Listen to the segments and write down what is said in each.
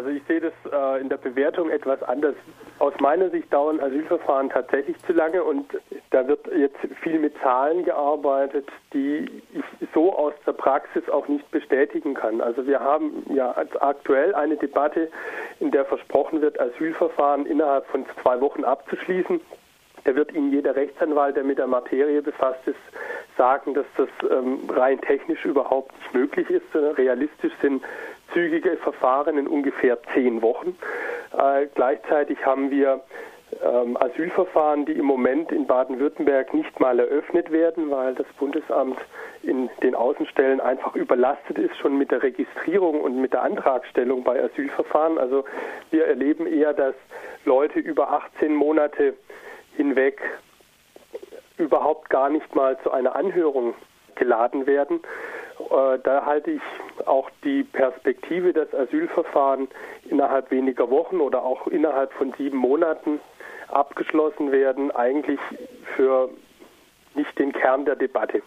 Also ich sehe das äh, in der Bewertung etwas anders. Aus meiner Sicht dauern Asylverfahren tatsächlich zu lange und da wird jetzt viel mit Zahlen gearbeitet, die ich so aus der Praxis auch nicht bestätigen kann. Also wir haben ja aktuell eine Debatte, in der versprochen wird, Asylverfahren innerhalb von zwei Wochen abzuschließen. Da wird Ihnen jeder Rechtsanwalt, der mit der Materie befasst ist, sagen, dass das ähm, rein technisch überhaupt nicht möglich ist. Realistisch sind zügige Verfahren in ungefähr zehn Wochen. Äh, gleichzeitig haben wir ähm, Asylverfahren, die im Moment in Baden-Württemberg nicht mal eröffnet werden, weil das Bundesamt in den Außenstellen einfach überlastet ist, schon mit der Registrierung und mit der Antragstellung bei Asylverfahren. Also wir erleben eher, dass Leute über 18 Monate hinweg überhaupt gar nicht mal zu einer Anhörung geladen werden. Äh, da halte ich auch die Perspektive, dass Asylverfahren innerhalb weniger Wochen oder auch innerhalb von sieben Monaten abgeschlossen werden, eigentlich für nicht den Kern der Debatte.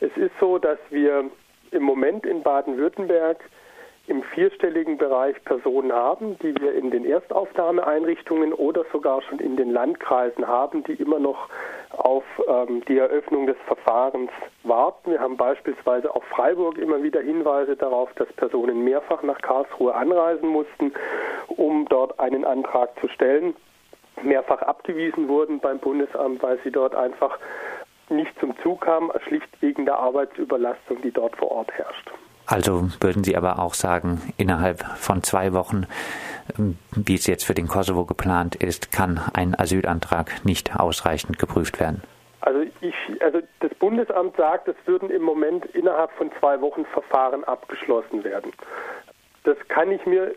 Es ist so, dass wir im Moment in Baden-Württemberg im vierstelligen Bereich Personen haben, die wir in den Erstaufnahmeeinrichtungen oder sogar schon in den Landkreisen haben, die immer noch auf ähm, die Eröffnung des Verfahrens warten. Wir haben beispielsweise auf Freiburg immer wieder Hinweise darauf, dass Personen mehrfach nach Karlsruhe anreisen mussten, um dort einen Antrag zu stellen, mehrfach abgewiesen wurden beim Bundesamt, weil sie dort einfach nicht zum Zug kamen, schlicht wegen der Arbeitsüberlastung, die dort vor Ort herrscht. Also würden Sie aber auch sagen, innerhalb von zwei Wochen, ähm, wie es jetzt für den Kosovo geplant ist, kann ein Asylantrag nicht ausreichend geprüft werden? Also, ich, also das Bundesamt sagt, es würden im Moment innerhalb von zwei Wochen Verfahren abgeschlossen werden. Das kann ich mir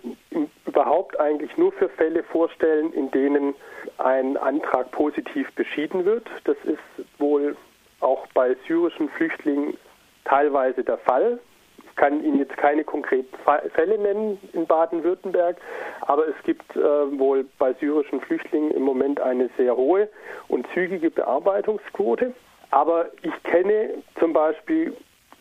überhaupt eigentlich nur für Fälle vorstellen, in denen ein Antrag positiv beschieden wird. Das ist wohl auch bei syrischen Flüchtlingen teilweise der Fall kann Ihnen jetzt keine konkreten Fälle nennen in Baden-Württemberg, aber es gibt äh, wohl bei syrischen Flüchtlingen im Moment eine sehr hohe und zügige Bearbeitungsquote. Aber ich kenne zum Beispiel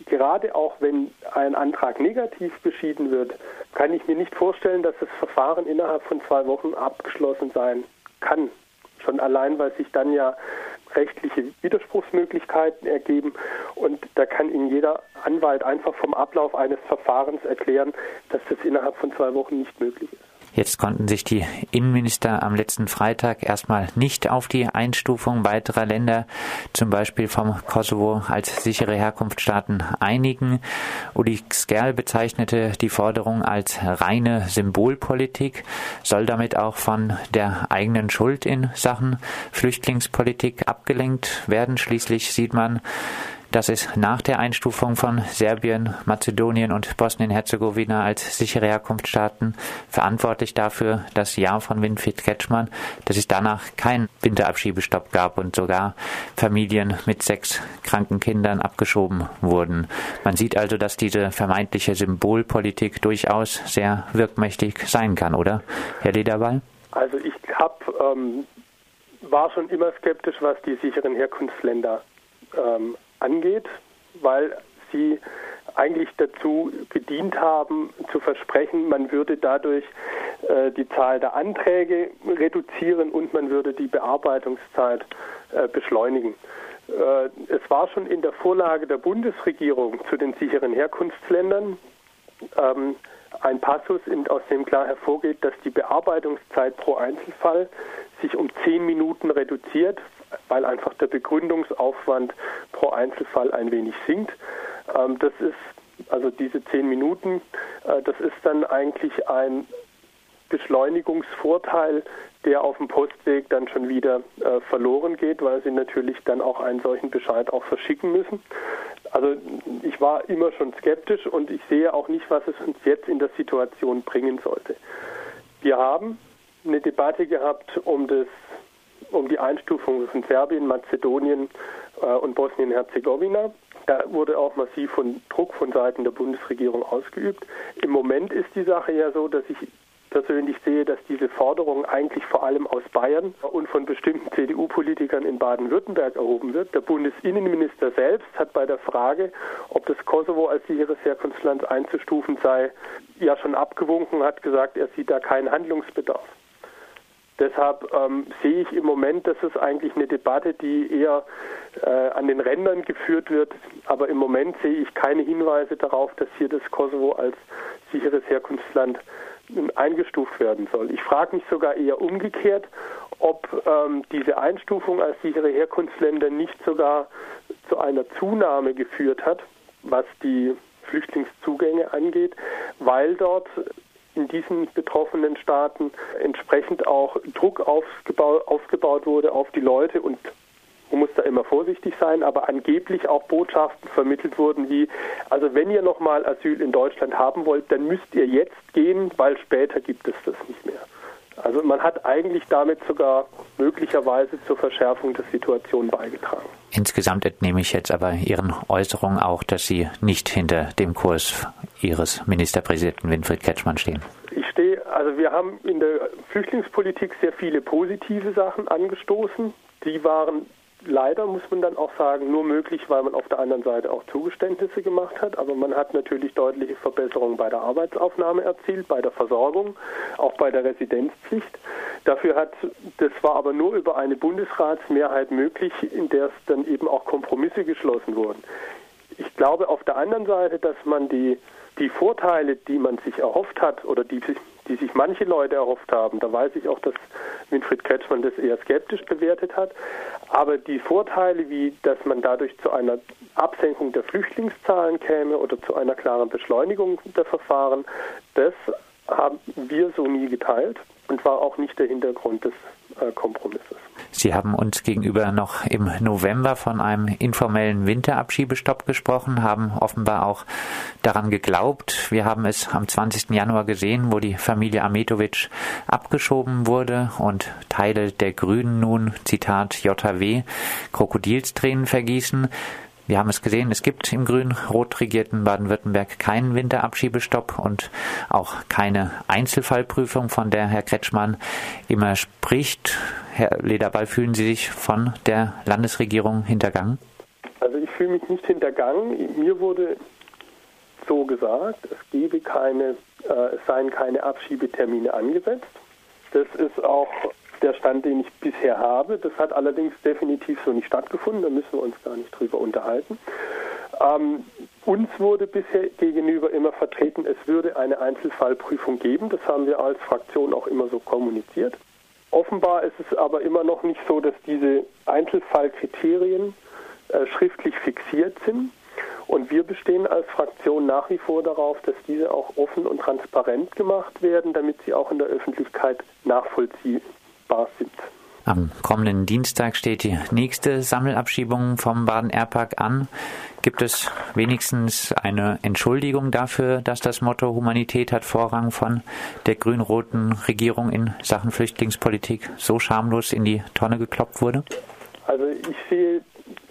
gerade auch wenn ein Antrag negativ beschieden wird, kann ich mir nicht vorstellen, dass das Verfahren innerhalb von zwei Wochen abgeschlossen sein kann. Schon allein, weil sich dann ja rechtliche Widerspruchsmöglichkeiten ergeben und da kann Ihnen jeder Anwalt einfach vom Ablauf eines Verfahrens erklären, dass das innerhalb von zwei Wochen nicht möglich ist. Jetzt konnten sich die Innenminister am letzten Freitag erstmal nicht auf die Einstufung weiterer Länder, zum Beispiel vom Kosovo als sichere Herkunftsstaaten, einigen. Uli Skerl bezeichnete die Forderung als reine Symbolpolitik, soll damit auch von der eigenen Schuld in Sachen Flüchtlingspolitik abgelenkt werden. Schließlich sieht man, dass es nach der Einstufung von Serbien, Mazedonien und Bosnien-Herzegowina als sichere Herkunftsstaaten verantwortlich dafür das Jahr von Winfried Kretschmann, dass es danach keinen Winterabschiebestopp gab und sogar Familien mit sechs kranken Kindern abgeschoben wurden. Man sieht also, dass diese vermeintliche Symbolpolitik durchaus sehr wirkmächtig sein kann, oder, Herr Lederball? Also ich hab, ähm, war schon immer skeptisch, was die sicheren Herkunftsländer ähm, angeht, weil sie eigentlich dazu gedient haben, zu versprechen, man würde dadurch äh, die Zahl der Anträge reduzieren und man würde die Bearbeitungszeit äh, beschleunigen. Äh, es war schon in der Vorlage der Bundesregierung zu den sicheren Herkunftsländern ähm, ein Passus, aus dem klar hervorgeht, dass die Bearbeitungszeit pro Einzelfall sich um zehn Minuten reduziert weil einfach der Begründungsaufwand pro Einzelfall ein wenig sinkt. Ähm, das ist also diese zehn Minuten, äh, das ist dann eigentlich ein Beschleunigungsvorteil, der auf dem Postweg dann schon wieder äh, verloren geht, weil sie natürlich dann auch einen solchen Bescheid auch verschicken müssen. Also ich war immer schon skeptisch und ich sehe auch nicht, was es uns jetzt in der Situation bringen sollte. Wir haben eine Debatte gehabt um das um die Einstufung von Serbien, Mazedonien äh, und Bosnien-Herzegowina. Da wurde auch massiv von Druck von Seiten der Bundesregierung ausgeübt. Im Moment ist die Sache ja so, dass sich persönlich sehe, dass diese Forderung eigentlich vor allem aus Bayern und von bestimmten CDU-Politikern in Baden-Württemberg erhoben wird. Der Bundesinnenminister selbst hat bei der Frage, ob das Kosovo als sicheres Herkunftsland einzustufen sei, ja schon abgewunken, hat gesagt, er sieht da keinen Handlungsbedarf. Deshalb ähm, sehe ich im Moment, dass es eigentlich eine Debatte, die eher äh, an den Rändern geführt wird. Aber im Moment sehe ich keine Hinweise darauf, dass hier das Kosovo als sicheres Herkunftsland eingestuft werden soll. Ich frage mich sogar eher umgekehrt, ob ähm, diese Einstufung als sichere Herkunftsländer nicht sogar zu einer Zunahme geführt hat, was die Flüchtlingszugänge angeht, weil dort in diesen betroffenen Staaten entsprechend auch Druck aufgebaut, wurde auf die Leute und man muss da immer vorsichtig sein, aber angeblich auch Botschaften vermittelt wurden wie, also wenn ihr nochmal Asyl in Deutschland haben wollt, dann müsst ihr jetzt gehen, weil später gibt es das nicht mehr. Also man hat eigentlich damit sogar möglicherweise zur Verschärfung der Situation beigetragen. Insgesamt entnehme ich jetzt aber Ihren Äußerungen auch, dass Sie nicht hinter dem Kurs Ihres Ministerpräsidenten Winfried Ketschmann stehen. Ich stehe, also wir haben in der Flüchtlingspolitik sehr viele positive Sachen angestoßen. Die waren leider, muss man dann auch sagen, nur möglich, weil man auf der anderen Seite auch Zugeständnisse gemacht hat. Aber man hat natürlich deutliche Verbesserungen bei der Arbeitsaufnahme erzielt, bei der Versorgung, auch bei der Residenzpflicht. Dafür hat, das war aber nur über eine Bundesratsmehrheit möglich, in der es dann eben auch Kompromisse geschlossen wurden. Ich glaube auf der anderen Seite, dass man die, die Vorteile, die man sich erhofft hat oder die sich die sich manche Leute erhofft haben. Da weiß ich auch, dass Winfried Kretschmann das eher skeptisch bewertet hat. Aber die Vorteile, wie dass man dadurch zu einer Absenkung der Flüchtlingszahlen käme oder zu einer klaren Beschleunigung der Verfahren, das haben wir so nie geteilt und war auch nicht der Hintergrund des Kompromisses. Sie haben uns gegenüber noch im November von einem informellen Winterabschiebestopp gesprochen, haben offenbar auch daran geglaubt. Wir haben es am 20. Januar gesehen, wo die Familie Ametovic abgeschoben wurde und Teile der Grünen nun, Zitat JW, Krokodilstränen vergießen. Wir haben es gesehen, es gibt im grün-rot regierten Baden-Württemberg keinen Winterabschiebestopp und auch keine Einzelfallprüfung, von der Herr Kretschmann immer spricht. Herr Lederball, fühlen Sie sich von der Landesregierung hintergangen? Also ich fühle mich nicht hintergangen. Mir wurde so gesagt, es gebe keine, äh, es seien keine Abschiebetermine angesetzt. Das ist auch der Stand, den ich bisher habe. Das hat allerdings definitiv so nicht stattgefunden, da müssen wir uns gar nicht drüber unterhalten. Ähm, uns wurde bisher gegenüber immer vertreten, es würde eine Einzelfallprüfung geben. Das haben wir als Fraktion auch immer so kommuniziert. Offenbar ist es aber immer noch nicht so, dass diese Einzelfallkriterien äh, schriftlich fixiert sind. Und wir bestehen als Fraktion nach wie vor darauf, dass diese auch offen und transparent gemacht werden, damit sie auch in der Öffentlichkeit nachvollziehbar machbar sind. Am kommenden Dienstag steht die nächste Sammelabschiebung vom Baden-Airpark an. Gibt es wenigstens eine Entschuldigung dafür, dass das Motto Humanität hat Vorrang von der grün-roten Regierung in Sachen Flüchtlingspolitik so schamlos in die Tonne gekloppt wurde? Also ich sehe,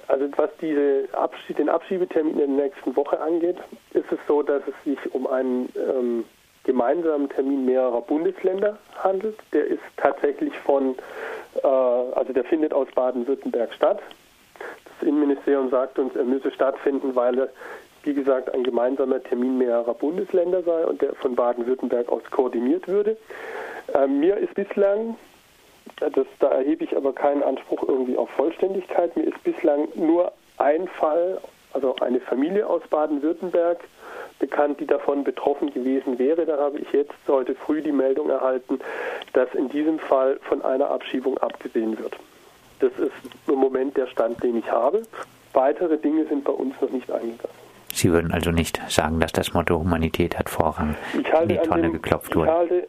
also was diese Abschied, den Abschiebetermin in der nächsten Woche angeht, ist es so, dass es sich um einen ähm, gemeinsamen Termin mehrerer Bundesländer handelt. Der ist tatsächlich von, äh, also der findet aus Baden-Württemberg statt. Das Innenministerium sagt uns, er müsse stattfinden, weil er, wie gesagt, ein gemeinsamer Termin mehrerer Bundesländer sei und der von Baden-Württemberg aus koordiniert würde. Äh, mir ist bislang, das, da erhebe ich aber keinen Anspruch irgendwie auf Vollständigkeit, mir ist bislang nur ein Fall, also eine Familie aus Baden-Württemberg, bekannt, die davon betroffen gewesen wäre. Da habe ich jetzt heute früh die Meldung erhalten, dass in diesem Fall von einer Abschiebung abgesehen wird. Das ist im Moment der Stand, den ich habe. Weitere Dinge sind bei uns noch nicht eingegangen. Sie würden also nicht sagen, dass das Motto Humanität hat Vorrang in die Tonne dem, geklopft wurde? Ich halte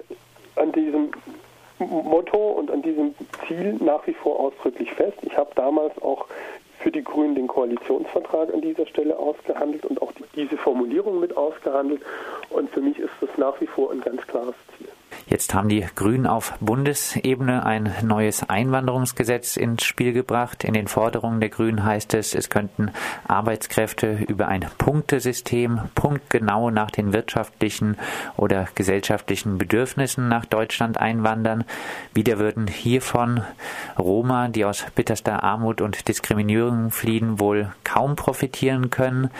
an diesem Motto und an diesem Ziel nach wie vor ausdrücklich fest. Ich habe damals auch für die Grünen den Koalitionsvertrag an dieser Stelle ausgehandelt und auch diese Formulierung mit ausgehandelt. Und für mich ist das nach wie vor ein ganz klares Ziel. Jetzt haben die Grünen auf Bundesebene ein neues Einwanderungsgesetz ins Spiel gebracht. In den Forderungen der Grünen heißt es, es könnten Arbeitskräfte über ein Punktesystem punktgenau nach den wirtschaftlichen oder gesellschaftlichen Bedürfnissen nach Deutschland einwandern. Wieder würden hiervon Roma, die aus bitterster Armut und Diskriminierung fliehen, wohl kaum profitieren können.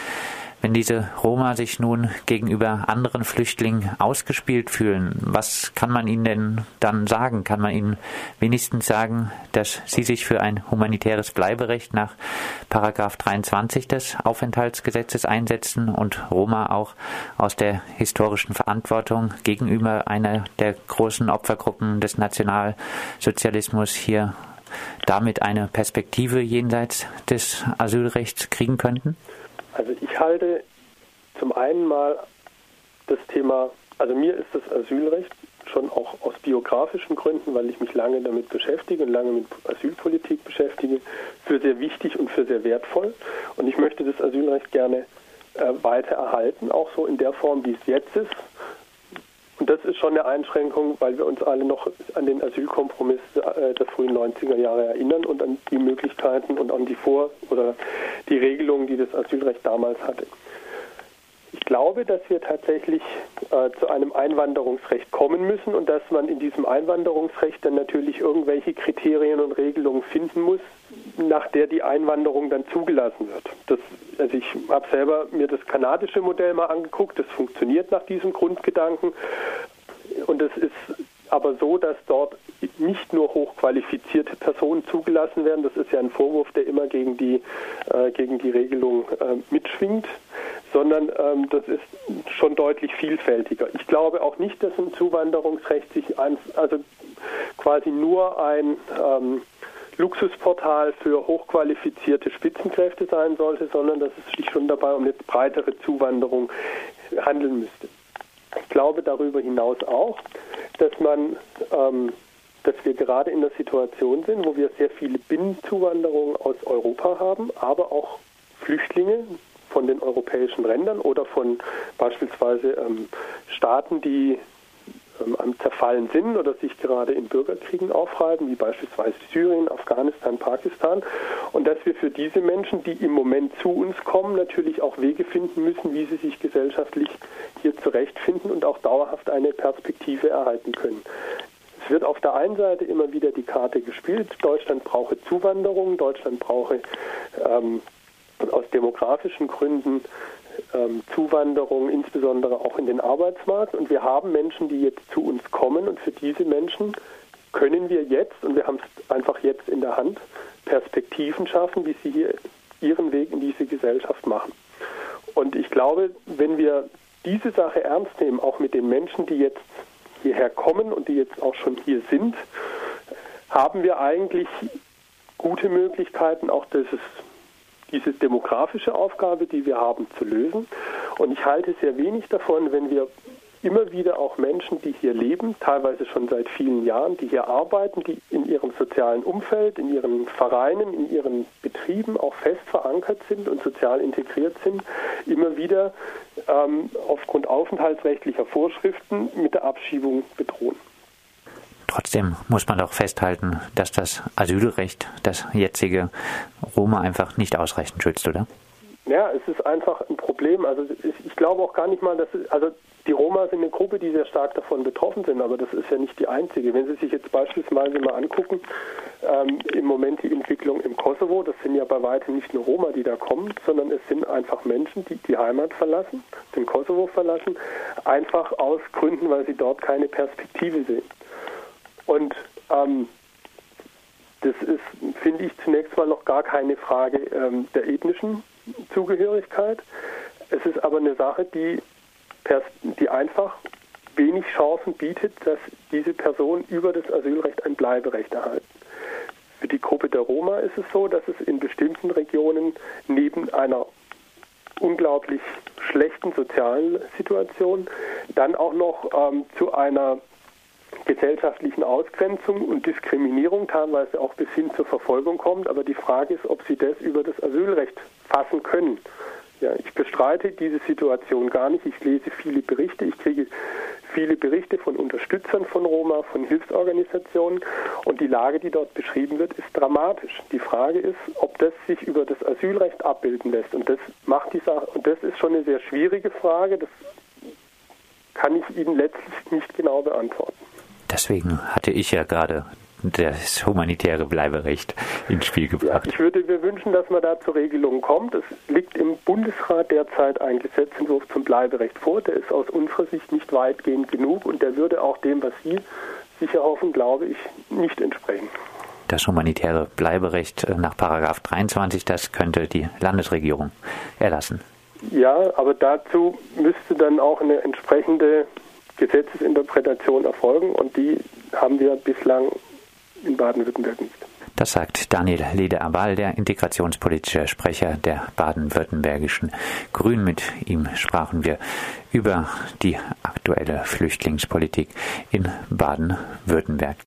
Wenn diese Roma sich nun gegenüber anderen Flüchtlingen ausgespielt fühlen, was kann man ihnen denn dann sagen? Kann man ihnen wenigstens sagen, dass sie sich für ein humanitäres Bleiberecht nach Paragraph 23 des Aufenthaltsgesetzes einsetzen und Roma auch aus der historischen Verantwortung gegenüber einer der großen Opfergruppen des Nationalsozialismus hier damit eine Perspektive jenseits des Asylrechts kriegen könnten? Also ich halte zum einen mal das Thema, also mir ist das Asylrecht schon auch aus biografischen Gründen, weil ich mich lange damit beschäftige und lange mit Asylpolitik beschäftige, für sehr wichtig und für sehr wertvoll. Und ich möchte das Asylrecht gerne äh, weiter erhalten, auch so in der Form, wie es jetzt ist. Und das ist schon eine Einschränkung, weil wir uns alle noch an den Asylkompromiss äh, der frühen 90er Jahre erinnern und an die Möglichkeiten und an die Vor- oder die Regelungen, die das Asylrecht damals hatte. Ich glaube, dass wir tatsächlich äh, zu einem Einwanderungsrecht kommen müssen und dass man in diesem Einwanderungsrecht dann natürlich irgendwelche Kriterien und Regelungen finden muss, nach der die Einwanderung dann zugelassen wird. Das, also ich habe selber mir das kanadische Modell mal angeguckt, das funktioniert nach diesem Grundgedanken und es ist aber so, dass dort nicht nur hochqualifizierte Personen zugelassen werden. Das ist ja ein Vorwurf, der immer gegen die, äh, gegen die Regelung äh, mitschwingt, sondern ähm, das ist schon deutlich vielfältiger. Ich glaube auch nicht, dass ein Zuwanderungsrecht sich ein, also quasi nur ein ähm, Luxusportal für hochqualifizierte Spitzenkräfte sein sollte, sondern dass es sich schon dabei um eine breitere Zuwanderung handeln müsste. Ich glaube darüber hinaus auch, dass man ähm, dass wir gerade in der Situation sind, wo wir sehr viele Binnenzuwanderungen aus Europa haben, aber auch Flüchtlinge von den europäischen Ländern oder von beispielsweise ähm, Staaten, die ähm, am Zerfallen sind oder sich gerade in Bürgerkriegen aufreiben, wie beispielsweise Syrien, Afghanistan, Pakistan. Und dass wir für diese Menschen, die im Moment zu uns kommen, natürlich auch Wege finden müssen, wie sie sich gesellschaftlich hier zurechtfinden und auch dauerhaft eine Perspektive erhalten können. Es wird auf der einen Seite immer wieder die Karte gespielt, Deutschland brauche Zuwanderung, Deutschland brauche ähm, aus demografischen Gründen ähm, Zuwanderung, insbesondere auch in den Arbeitsmarkt. Und wir haben Menschen, die jetzt zu uns kommen und für diese Menschen können wir jetzt, und wir haben es einfach jetzt in der Hand, Perspektiven schaffen, wie sie hier ihren Weg in diese Gesellschaft machen. Und ich glaube, wenn wir diese Sache ernst nehmen, auch mit den Menschen, die jetzt hierher kommen und die jetzt auch schon hier sind, haben wir eigentlich gute Möglichkeiten, auch dieses diese demografische Aufgabe, die wir haben, zu lösen. Und ich halte sehr wenig davon, wenn wir immer wieder auch Menschen, die hier leben, teilweise schon seit vielen Jahren, die hier arbeiten, die in ihrem sozialen Umfeld, in ihren Vereinen, in ihren Betrieben auch fest verankert sind und sozial integriert sind, immer wieder ähm, aufgrund aufenthaltsrechtlicher Vorschriften mit der Abschiebung bedrohen. Trotzdem muss man doch festhalten, dass das Asylrecht, das jetzige Roma einfach nicht ausreichend schützt, oder? Ja, es ist einfach ein Problem. Also ich glaube auch gar nicht mal, dass also die Roma sind eine Gruppe, die sehr stark davon betroffen sind, aber das ist ja nicht die einzige. Wenn Sie sich jetzt beispielsweise mal angucken, ähm, im Moment die Entwicklung im Kosovo, das sind ja bei weitem nicht nur Roma, die da kommen, sondern es sind einfach Menschen, die die Heimat verlassen, den Kosovo verlassen, einfach aus Gründen, weil sie dort keine Perspektive sehen. Und ähm, das ist, finde ich, zunächst mal noch gar keine Frage ähm, der ethnischen Zugehörigkeit. Es ist aber eine Sache, die, die einfach wenig Chancen bietet, dass diese Personen über das Asylrecht ein Bleiberecht erhalten. Für die Gruppe der Roma ist es so, dass es in bestimmten Regionen neben einer unglaublich schlechten sozialen Situation dann auch noch ähm, zu einer gesellschaftlichen Ausgrenzung und Diskriminierung, teilweise auch bis hin zur Verfolgung kommt. Aber die Frage ist, ob sie das über das Asylrecht fassen können. Ja, ich bestreite diese Situation gar nicht. Ich lese viele Berichte, ich kriege viele Berichte von Unterstützern von Roma, von Hilfsorganisationen und die Lage, die dort beschrieben wird, ist dramatisch. Die Frage ist, ob das sich über das Asylrecht abbilden lässt und das macht die Sache und das ist schon eine sehr schwierige Frage. Das kann ich Ihnen letztlich nicht genau beantworten. Deswegen hatte ich ja gerade das humanitäre Bleiberecht ins Spiel gebracht. Ja, ich würde mir wünschen, dass man da zur Regelung kommt. Es liegt im Bundesrat derzeit ein Gesetzentwurf zum Bleiberecht vor. Der ist aus unserer Sicht nicht weitgehend genug und der würde auch dem, was Sie sicher hoffen, glaube ich, nicht entsprechen. Das humanitäre Bleiberecht nach Paragraph 23, das könnte die Landesregierung erlassen. Ja, aber dazu müsste dann auch eine entsprechende Gesetzesinterpretation erfolgen und die haben wir bislang in Baden-Württemberg nicht. Das sagt Daniel Lede-Abal, der integrationspolitische Sprecher der baden-württembergischen Grünen. Mit ihm sprachen wir über die aktuelle Flüchtlingspolitik in Baden-Württemberg.